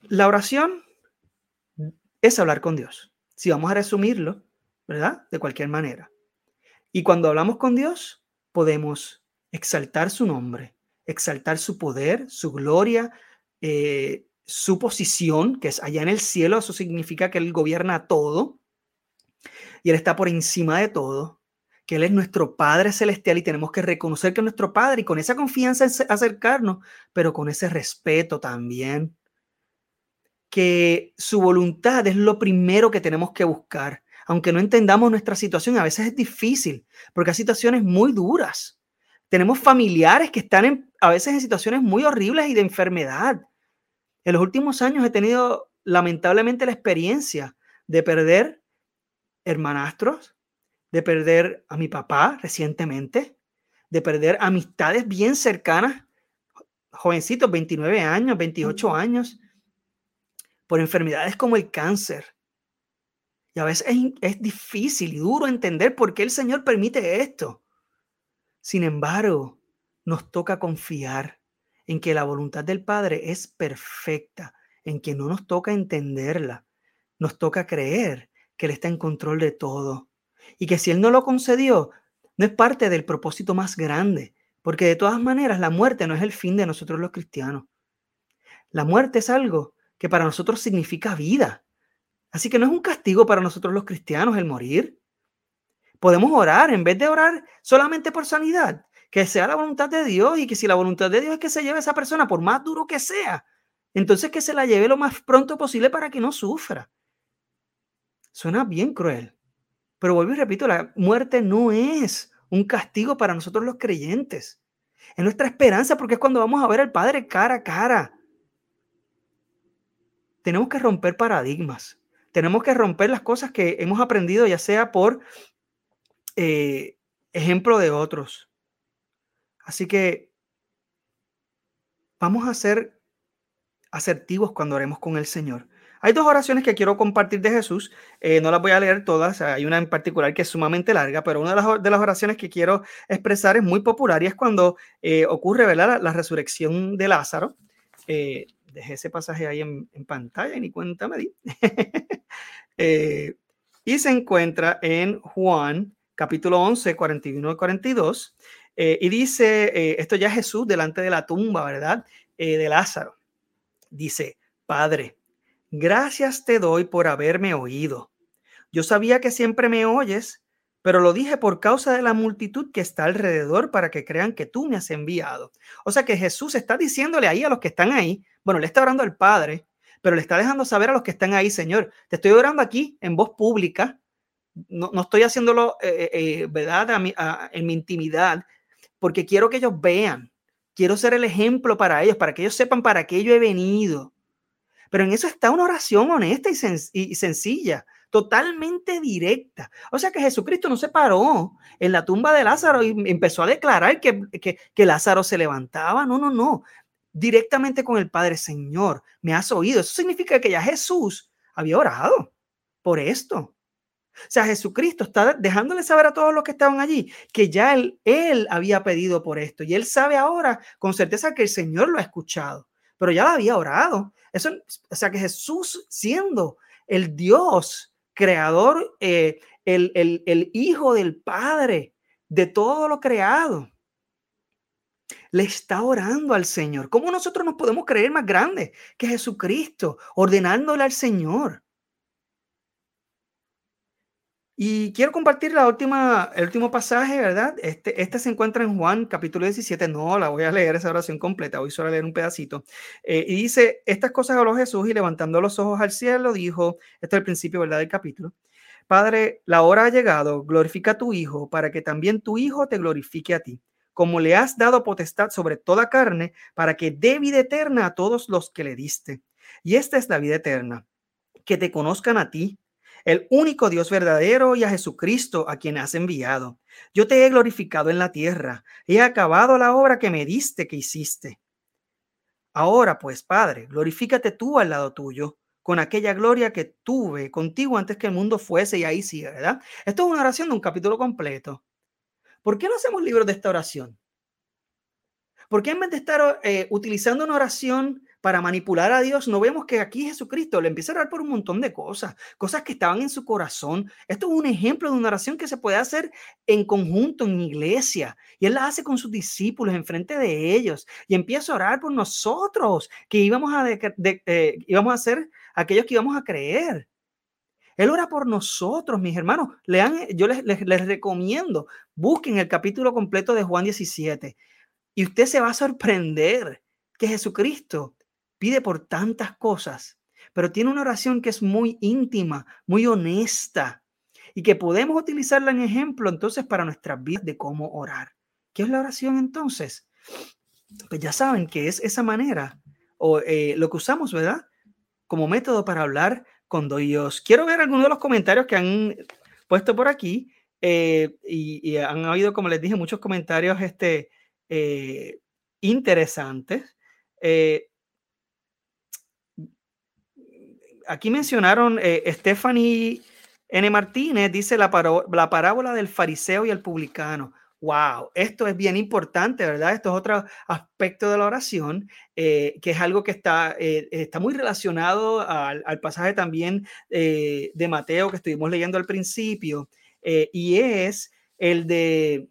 La oración es hablar con Dios. Si vamos a resumirlo, ¿verdad? De cualquier manera. Y cuando hablamos con Dios, podemos exaltar su nombre, exaltar su poder, su gloria, eh, su posición, que es allá en el cielo, eso significa que Él gobierna todo y Él está por encima de todo, que Él es nuestro Padre Celestial y tenemos que reconocer que es nuestro Padre y con esa confianza acercarnos, pero con ese respeto también, que su voluntad es lo primero que tenemos que buscar, aunque no entendamos nuestra situación, a veces es difícil, porque hay situaciones muy duras tenemos familiares que están a veces en situaciones muy horribles y de enfermedad. En los últimos años he tenido lamentablemente la experiencia de perder hermanastros, de perder a mi papá recientemente, de perder amistades bien cercanas, jovencitos, 29 años, 28 años, por enfermedades como el cáncer. Y a veces es, es difícil y duro entender por qué el Señor permite esto. Sin embargo, nos toca confiar en que la voluntad del Padre es perfecta, en que no nos toca entenderla, nos toca creer que Él está en control de todo y que si Él no lo concedió, no es parte del propósito más grande, porque de todas maneras la muerte no es el fin de nosotros los cristianos. La muerte es algo que para nosotros significa vida. Así que no es un castigo para nosotros los cristianos el morir. Podemos orar en vez de orar solamente por sanidad, que sea la voluntad de Dios y que si la voluntad de Dios es que se lleve a esa persona, por más duro que sea, entonces que se la lleve lo más pronto posible para que no sufra. Suena bien cruel, pero vuelvo y repito, la muerte no es un castigo para nosotros los creyentes. Es nuestra esperanza porque es cuando vamos a ver al Padre cara a cara. Tenemos que romper paradigmas. Tenemos que romper las cosas que hemos aprendido, ya sea por eh, ejemplo de otros. Así que vamos a ser asertivos cuando oremos con el Señor. Hay dos oraciones que quiero compartir de Jesús. Eh, no las voy a leer todas. Hay una en particular que es sumamente larga, pero una de las, oraciones que quiero expresar es muy popular y es cuando eh, ocurre ¿verdad? La, resurrección de Lázaro. Eh, dejé ese pasaje ahí en, pantalla y ni cuenta me di. y se encuentra en Juan capítulo 11, 41 y 42. y dice, esto ya Jesús delante de la tumba, ¿verdad? de Lázaro. Dice, Padre, Gracias te doy por haberme oído. Yo sabía que siempre me oyes, pero lo dije por causa de la multitud que está alrededor para que crean que tú me has enviado. O sea que Jesús está diciéndole ahí a los que están ahí, bueno, le está orando al Padre, pero le está dejando saber a los que están ahí, Señor, te estoy orando aquí en voz pública, no, estoy haciéndolo, eh, eh, eh, ¿verdad?, en mi intimidad, porque quiero que ellos vean, quiero ser el ejemplo para ellos, para que ellos sepan para qué yo he venido. Pero en eso está una oración honesta y, sencilla, totalmente directa. O sea que Jesucristo no se paró en la tumba de Lázaro y empezó a declarar que, que, Lázaro se levantaba. No, no, no. Directamente con el Padre, Señor, me has oído. Eso significa que ya Jesús había orado por esto. O sea, Jesucristo está dejándole saber a todos los que estaban allí que ya él, él había pedido por esto y él sabe ahora con certeza que el Señor lo ha escuchado, pero ya lo había orado. Eso, o sea que Jesús siendo el Dios creador, eh, el, el Hijo del Padre de todo lo creado, le está orando al Señor. ¿Cómo nosotros nos podemos creer más grandes que Jesucristo, ordenándole al Señor? Y quiero compartir la última, el último pasaje, ¿verdad? Este, este se encuentra en Juan capítulo 17. No la voy a leer esa oración completa, voy solo a leer un pedacito. Eh, y dice, estas cosas habló Jesús y levantando los ojos al cielo dijo, este es el principio, ¿verdad? Del capítulo. Padre, la hora ha llegado, glorifica a tu Hijo para que también tu Hijo te glorifique a ti, como le has dado potestad sobre toda carne, para que dé vida eterna a todos los que le diste. Y esta es la vida eterna, que te conozcan a ti el único Dios verdadero y a Jesucristo a quien has enviado. Yo te he glorificado en la tierra, he acabado la obra que me diste que hiciste. Ahora pues, Padre, glorifícate tú al lado tuyo, con aquella gloria que tuve contigo antes que el mundo fuese y ahí sigue, ¿verdad? Esto es una oración de un capítulo completo. ¿Por qué no hacemos libros de esta oración? ¿Por qué en vez de estar eh, utilizando una oración para manipular a Dios, no vemos que aquí Jesucristo le empieza a orar por un montón de cosas, cosas que estaban en su corazón. Esto es un ejemplo de una oración que se puede hacer en conjunto, en iglesia. Y él la hace con sus discípulos, enfrente de ellos. Y empieza a orar por nosotros, que íbamos a, eh, íbamos a ser aquellos que íbamos a creer. Él ora por nosotros, mis hermanos. Lean, yo les, les recomiendo, busquen el capítulo completo de Juan 17 y usted se va a sorprender que Jesucristo pide por tantas cosas, pero tiene una oración que es muy íntima, muy honesta y que podemos utilizarla en ejemplo entonces para nuestras vidas de cómo orar. ¿Qué es la oración entonces? Pues ya saben que es esa manera o eh, lo que usamos, ¿verdad? Como método para hablar con Dios. Quiero ver algunos de los comentarios que han puesto por aquí eh, y, han habido, como les dije, muchos comentarios este, eh, interesantes aquí mencionaron eh, Stephanie N. Martínez, dice la, la parábola del fariseo y el publicano. Wow, esto es bien importante, ¿verdad? Esto es otro aspecto de la oración, eh, que es algo que está, eh, está muy relacionado al, pasaje también de Mateo que estuvimos leyendo al principio, y es el de,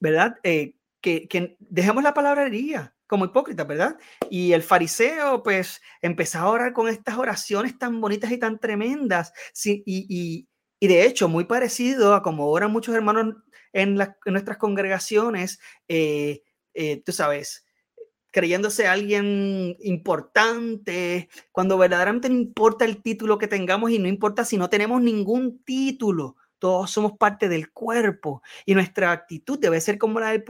¿verdad? que, que dejemos la palabrería, como hipócrita, ¿verdad? Y el fariseo, pues, empezó a orar con estas oraciones tan bonitas y tan tremendas. Sí, y, de hecho, muy parecido a como oran muchos hermanos en, nuestras congregaciones, eh, eh, tú sabes, creyéndose alguien importante, cuando verdaderamente no importa el título que tengamos y no importa si no tenemos ningún título, todos somos parte del cuerpo y nuestra actitud debe ser como la del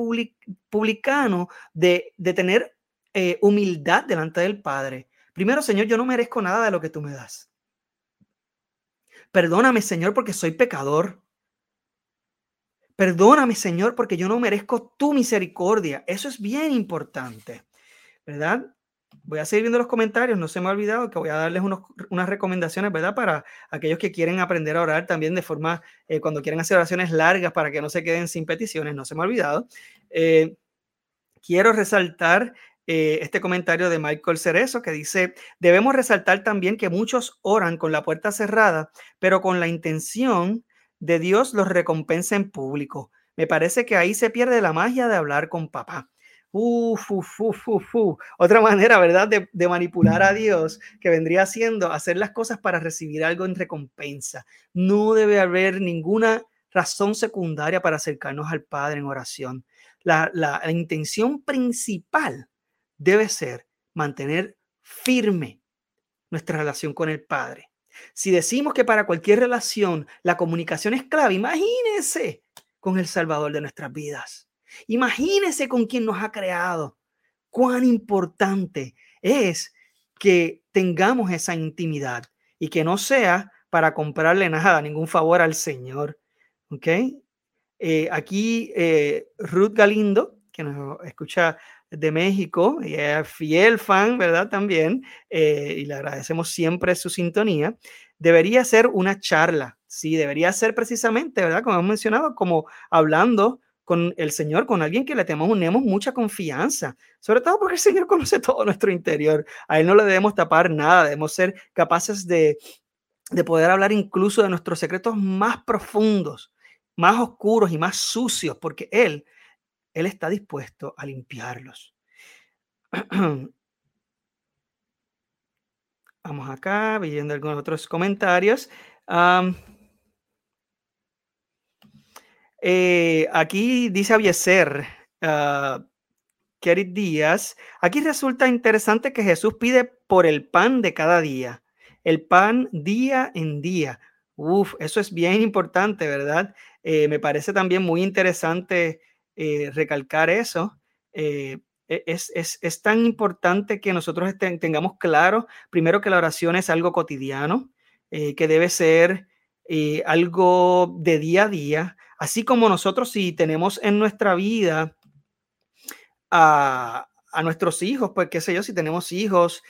publicano, de, de tener eh, humildad delante del Padre. Primero, Señor, yo no merezco nada de lo que tú me das. Perdóname, Señor, porque soy pecador. Perdóname, Señor, porque yo no merezco tu misericordia. Eso es bien importante, ¿verdad? Voy a seguir viendo los comentarios. No se me ha olvidado que voy a darles unas recomendaciones, ¿verdad? Para aquellos que quieren aprender a orar también de forma, eh, cuando quieren hacer oraciones largas para que no se queden sin peticiones. No se me ha olvidado. Eh, quiero resaltar eh, este comentario de Michael Cerezo que dice, debemos resaltar también que muchos oran con la puerta cerrada, pero con la intención de Dios los recompensa en público. Me parece que ahí se pierde la magia de hablar con papá. Otra manera, ¿verdad?, de, manipular a Dios, que vendría siendo hacer las cosas para recibir algo en recompensa. No debe haber ninguna razón secundaria para acercarnos al Padre en oración. La, la, la intención principal debe ser mantener firme nuestra relación con el Padre. Si decimos que para cualquier relación la comunicación es clave, imagínense con el Salvador de nuestras vidas. Imagínense con quien nos ha creado. Cuán importante es que tengamos esa intimidad y que no sea para comprarle nada, ningún favor al Señor. ¿Ok? Eh, aquí eh, Ruth Galindo, que nos escucha de México, y es fiel fan, ¿verdad? También, eh, y le agradecemos siempre su sintonía. Debería ser una charla, sí, debería ser precisamente, ¿verdad? Como hemos mencionado, como hablando con el Señor, con alguien que le tenemos, mucha confianza, sobre todo porque el Señor conoce todo nuestro interior. A Él no le debemos tapar nada, debemos ser capaces de, de poder hablar incluso de nuestros secretos más profundos, más oscuros y más sucios, porque Él él está dispuesto a limpiarlos. Vamos acá, viendo algunos otros comentarios. Eh, aquí dice Avieser, uh, Díaz, aquí resulta interesante que Jesús pide por el pan de cada día, el pan día en día. Uf, eso es bien importante, ¿verdad? Eh, me parece también muy interesante eh, recalcar eso. E, es, es, es, tan importante que nosotros tengamos claro, primero, que la oración es algo cotidiano, que debe ser algo de día a día, así como nosotros si tenemos en nuestra vida a, a nuestros hijos, pues qué sé yo, si tenemos hijos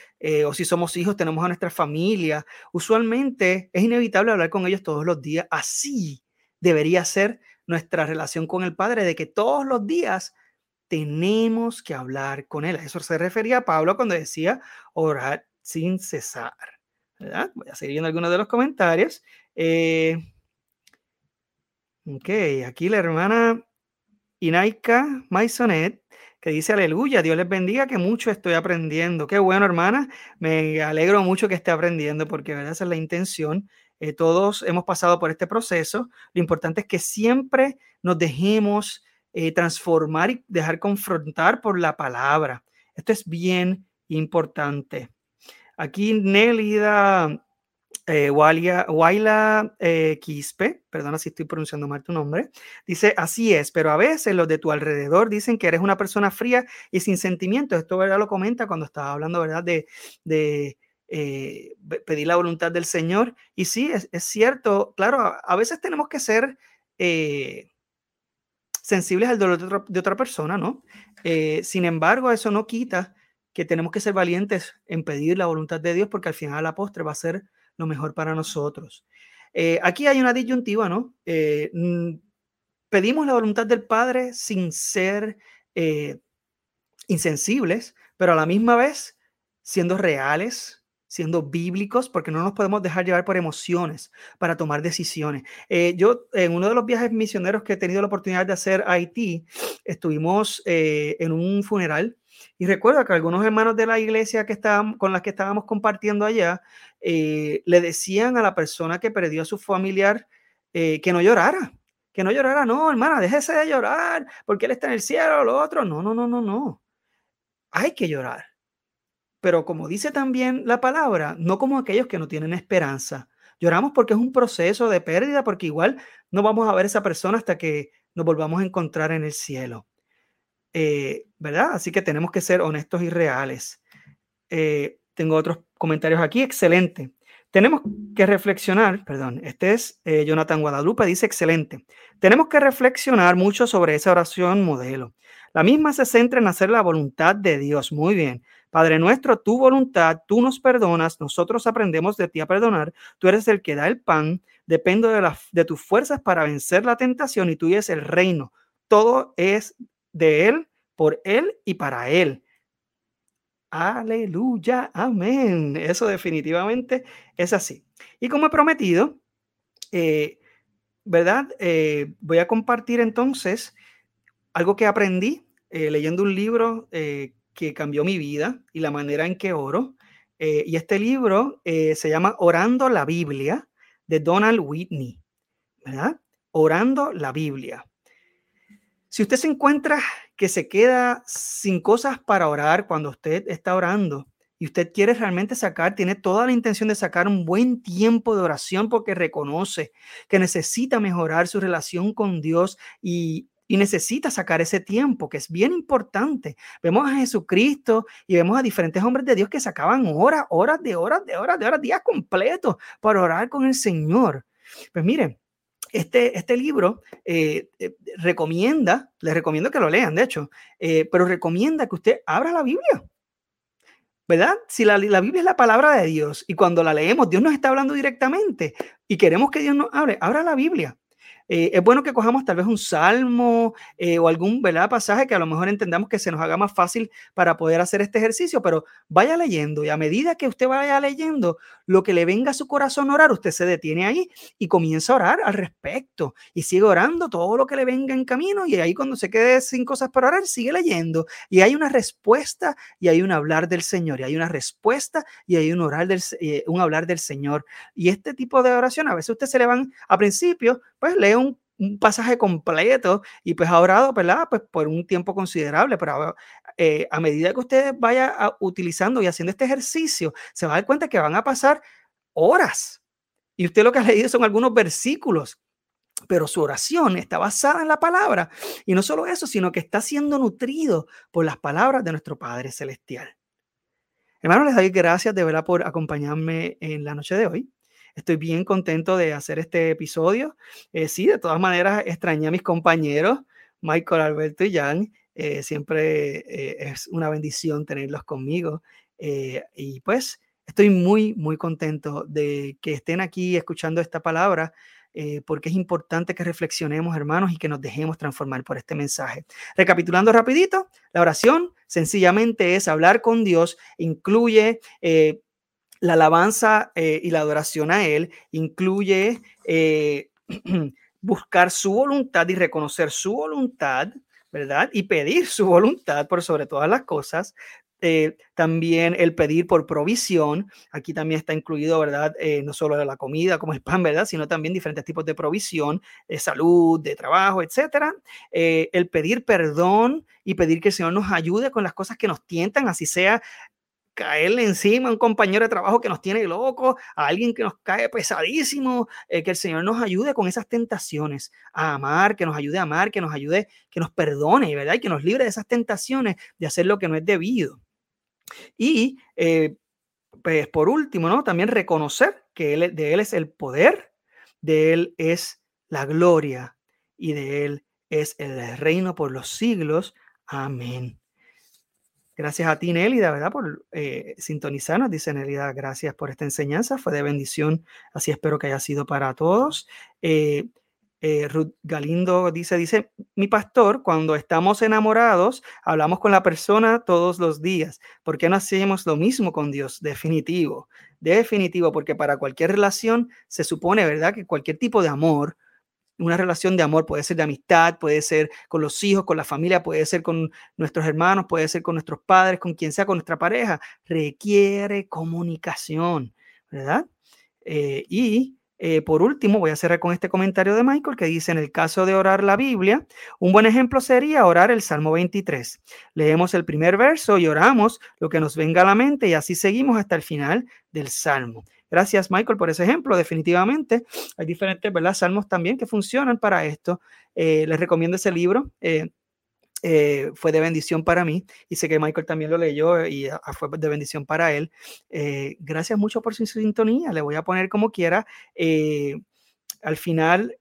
o si somos hijos, tenemos a nuestra familia, usualmente es inevitable hablar con ellos todos los días, así debería ser nuestra relación con el Padre, de que todos los días tenemos que hablar con Él. A eso se refería Pablo cuando decía orar sin cesar. ¿verdad? Voy a seguir viendo algunos de los comentarios. Eh, ok, aquí la hermana Inaika Maisonet que dice aleluya, Dios les bendiga, que mucho estoy aprendiendo. Qué bueno, hermana, me alegro mucho que esté aprendiendo porque ¿verdad? esa es la intención eh, todos hemos pasado por este proceso. Lo importante es que siempre nos dejemos eh, transformar y dejar confrontar por la palabra. Esto es bien importante. Aquí Nélida eh, Waila eh, Quispe, perdona si estoy pronunciando mal tu nombre, dice, así es, pero a veces los de tu alrededor dicen que eres una persona fría y sin sentimientos. Esto ¿verdad? lo comenta cuando estaba hablando ¿verdad? de, de eh, pedir la voluntad del Señor. Y sí, es, cierto, claro, a, veces tenemos que ser eh, sensibles al dolor de otra, persona, ¿no? Sin embargo, eso no quita que tenemos que ser valientes en pedir la voluntad de Dios porque al final a la postre va a ser lo mejor para nosotros. aquí hay una disyuntiva, ¿no? pedimos la voluntad del Padre sin ser insensibles, pero a la misma vez siendo reales, siendo bíblicos, porque no nos podemos dejar llevar por emociones para tomar decisiones. Eh, yo, en uno de los viajes misioneros que he tenido la oportunidad de hacer a Haití, estuvimos eh, en un funeral y recuerdo que algunos hermanos de la iglesia que estaban, con las que estábamos compartiendo allá eh, le decían a la persona que perdió a su familiar que no llorara, que no llorara, no, hermana, déjese de llorar, porque él está en el cielo, lo otro. No, no, no, no, no. hay que llorar. Pero como dice también la palabra, no como aquellos que no tienen esperanza. Lloramos porque es un proceso de pérdida, porque igual no vamos a ver a esa persona hasta que nos volvamos a encontrar en el cielo. Eh, ¿Verdad? Así que tenemos que ser honestos y reales. Eh, tengo otros comentarios aquí. Excelente. Tenemos que reflexionar, perdón, este es eh, Jonathan Guadalupe, dice excelente. Tenemos que reflexionar mucho sobre esa oración modelo. La misma se centra en hacer la voluntad de Dios. Muy bien. Padre nuestro, tu voluntad, tú nos perdonas, nosotros aprendemos de ti a perdonar, tú eres el que da el pan, dependo de, de tus fuerzas para vencer la tentación y tú es el reino. Todo es de Él, por Él y para Él. Aleluya, amén. Eso definitivamente es así. Y como he prometido, eh, ¿verdad? Eh, voy a compartir entonces algo que aprendí eh, leyendo un libro que cambió mi vida y la manera en que oro. y este libro se llama Orando la Biblia de Donald Whitney, ¿verdad? Orando la Biblia. Si usted se encuentra que se queda sin cosas para orar cuando usted está orando y usted quiere realmente sacar, tiene toda la intención de sacar un buen tiempo de oración porque reconoce que necesita mejorar su relación con Dios y, necesita sacar ese tiempo, que es bien importante. Vemos a Jesucristo y vemos a diferentes hombres de Dios que sacaban horas, horas de horas, de horas, de horas, días completos para orar con el Señor. Pues miren, este, este libro eh, eh, recomienda, les recomiendo que lo lean, de hecho, eh, pero recomienda que usted abra la Biblia. ¿Verdad? Si la, la, Biblia es la palabra de Dios y cuando la leemos, Dios nos está hablando directamente y queremos que Dios nos hable, abra la Biblia. Eh, es bueno que cojamos tal vez un salmo eh, o algún ¿verdad? pasaje que a lo mejor entendamos que se nos haga más fácil para poder hacer este ejercicio, pero vaya leyendo y a medida que usted vaya leyendo lo que le venga a su corazón orar, usted se detiene ahí y comienza a orar al respecto y sigue orando todo lo que le venga en camino y ahí cuando se quede sin cosas para orar, sigue leyendo y hay una respuesta y hay un hablar del Señor y hay una respuesta y hay un, orar del, eh, un hablar del Señor. Y este tipo de oración, a veces usted se le van a principio, pues lee un, pasaje completo y pues ha orado, ¿verdad? Pues por un tiempo considerable, pero eh, a medida que usted vaya utilizando y haciendo este ejercicio, se va a dar cuenta que van a pasar horas. Y usted lo que ha leído son algunos versículos, pero su oración está basada en la palabra. Y no solo eso, sino que está siendo nutrido por las palabras de nuestro Padre Celestial. Hermanos, les doy gracias de verdad por acompañarme en la noche de hoy. Estoy bien contento de hacer este episodio. Eh, sí, de todas maneras, extrañé a mis compañeros, Michael, Alberto y Jan. Eh, siempre eh, es una bendición tenerlos conmigo. y pues estoy muy, muy contento de que estén aquí escuchando esta palabra. porque es importante que reflexionemos, hermanos, y que nos dejemos transformar por este mensaje. Recapitulando rapidito, la oración sencillamente es hablar con Dios, incluye la alabanza eh, y la adoración a Él incluye eh, buscar su voluntad y reconocer su voluntad, ¿verdad? Y pedir su voluntad por sobre todas las cosas. Eh, también el pedir por provisión, aquí también está incluido, ¿verdad? no solo la comida como el pan, ¿verdad? Sino también diferentes tipos de provisión, de salud, de trabajo, etcétera. el pedir perdón y pedir que el Señor nos ayude con las cosas que nos tientan, así sea caerle encima a un compañero de trabajo que nos tiene locos, a alguien que nos cae pesadísimo, eh, que el Señor nos ayude con esas tentaciones, a amar, que nos ayude a amar, que nos ayude, que nos perdone, ¿verdad? Y que nos libre de esas tentaciones de hacer lo que no es debido. Y, eh, pues, por último, ¿no? También reconocer que él, de Él es el poder, de Él es la gloria y de Él es el reino por los siglos. Amén. Gracias a ti, Nélida, ¿verdad? Por eh, sintonizarnos. Dice Nélida, gracias por esta enseñanza. Fue de bendición. Así espero que haya sido para todos. Eh, eh, Ruth Galindo dice, dice, mi pastor, cuando estamos enamorados, hablamos con la persona todos los días. ¿Por qué no hacemos lo mismo con Dios? Definitivo, definitivo, porque para cualquier relación se supone, ¿verdad? Que cualquier tipo de amor una relación de amor puede ser de amistad, puede ser con los hijos, con la familia, puede ser con nuestros hermanos, puede ser con nuestros padres, con quien sea, con nuestra pareja. Requiere comunicación, ¿verdad? Eh, y eh, por último, voy a cerrar con este comentario de Michael que dice, en el caso de orar la Biblia, un buen ejemplo sería orar el Salmo 23. Leemos el primer verso y oramos lo que nos venga a la mente y así seguimos hasta el final del Salmo. Gracias, Michael, por ese ejemplo. Definitivamente hay diferentes ¿verdad? salmos también que funcionan para esto. Eh, les recomiendo ese libro. Eh, eh, fue de bendición para mí y sé que Michael también lo leyó y ah, fue de bendición para él. gracias mucho por su sintonía. Le voy a poner como quiera. al final,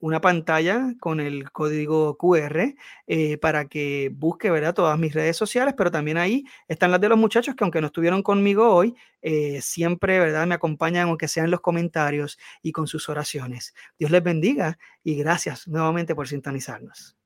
una pantalla con el código QR eh, para que busque ¿verdad? todas mis redes sociales, pero también ahí están las de los muchachos que aunque no estuvieron conmigo hoy, eh, siempre ¿verdad? me acompañan, aunque sea en los comentarios y con sus oraciones. Dios les bendiga y gracias nuevamente por sintonizarnos.